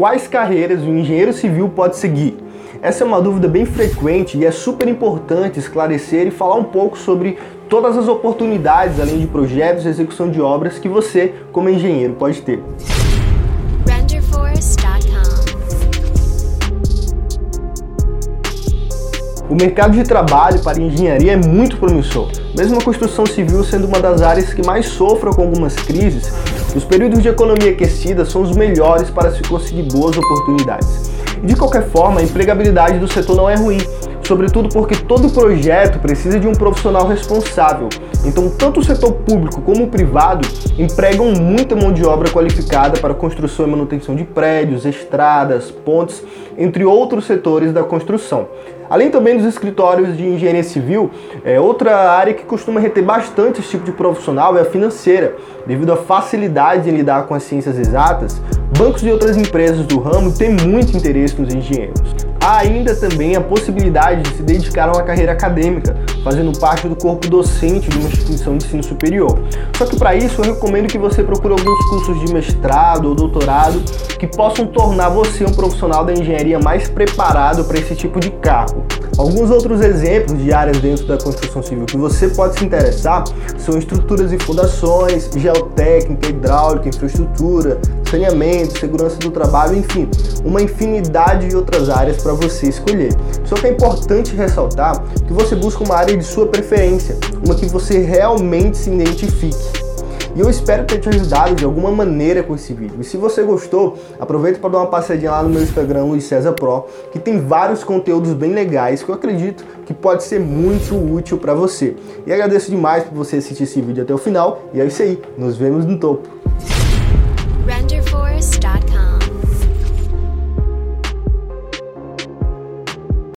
quais carreiras um engenheiro civil pode seguir? Essa é uma dúvida bem frequente e é super importante esclarecer e falar um pouco sobre todas as oportunidades, além de projetos e execução de obras que você, como engenheiro, pode ter. O mercado de trabalho para engenharia é muito promissor. Mesmo a construção civil sendo uma das áreas que mais sofrem com algumas crises, os períodos de economia aquecida são os melhores para se conseguir boas oportunidades. De qualquer forma, a empregabilidade do setor não é ruim, sobretudo porque todo projeto precisa de um profissional responsável. Então, tanto o setor público como o privado empregam muita mão de obra qualificada para construção e manutenção de prédios, estradas, pontes, entre outros setores da construção. Além também dos escritórios de engenharia civil, é, outra área que costuma reter bastante esse tipo de profissional é a financeira. Devido à facilidade em lidar com as ciências exatas, bancos e outras empresas do ramo têm muito interesse nos engenheiros. Há ainda também a possibilidade de se dedicar a uma carreira acadêmica, fazendo parte do corpo docente de uma instituição de ensino superior. Só que para isso eu recomendo que você procure alguns cursos de mestrado ou doutorado que possam tornar você um profissional da engenharia mais preparado para esse tipo de cargo. Alguns outros exemplos de áreas dentro da construção civil que você pode se interessar são estruturas e fundações, geotécnica, hidráulica, infraestrutura, saneamento, segurança do trabalho, enfim, uma infinidade de outras áreas para você escolher. Só que é importante ressaltar que você busca uma área de sua preferência, uma que você realmente se identifique. E eu espero ter te ajudado de alguma maneira com esse vídeo. E se você gostou, aproveita para dar uma passadinha lá no meu Instagram, Luiz César Pro, que tem vários conteúdos bem legais que eu acredito que pode ser muito útil para você. E agradeço demais por você assistir esse vídeo até o final. E é isso aí, nos vemos no topo.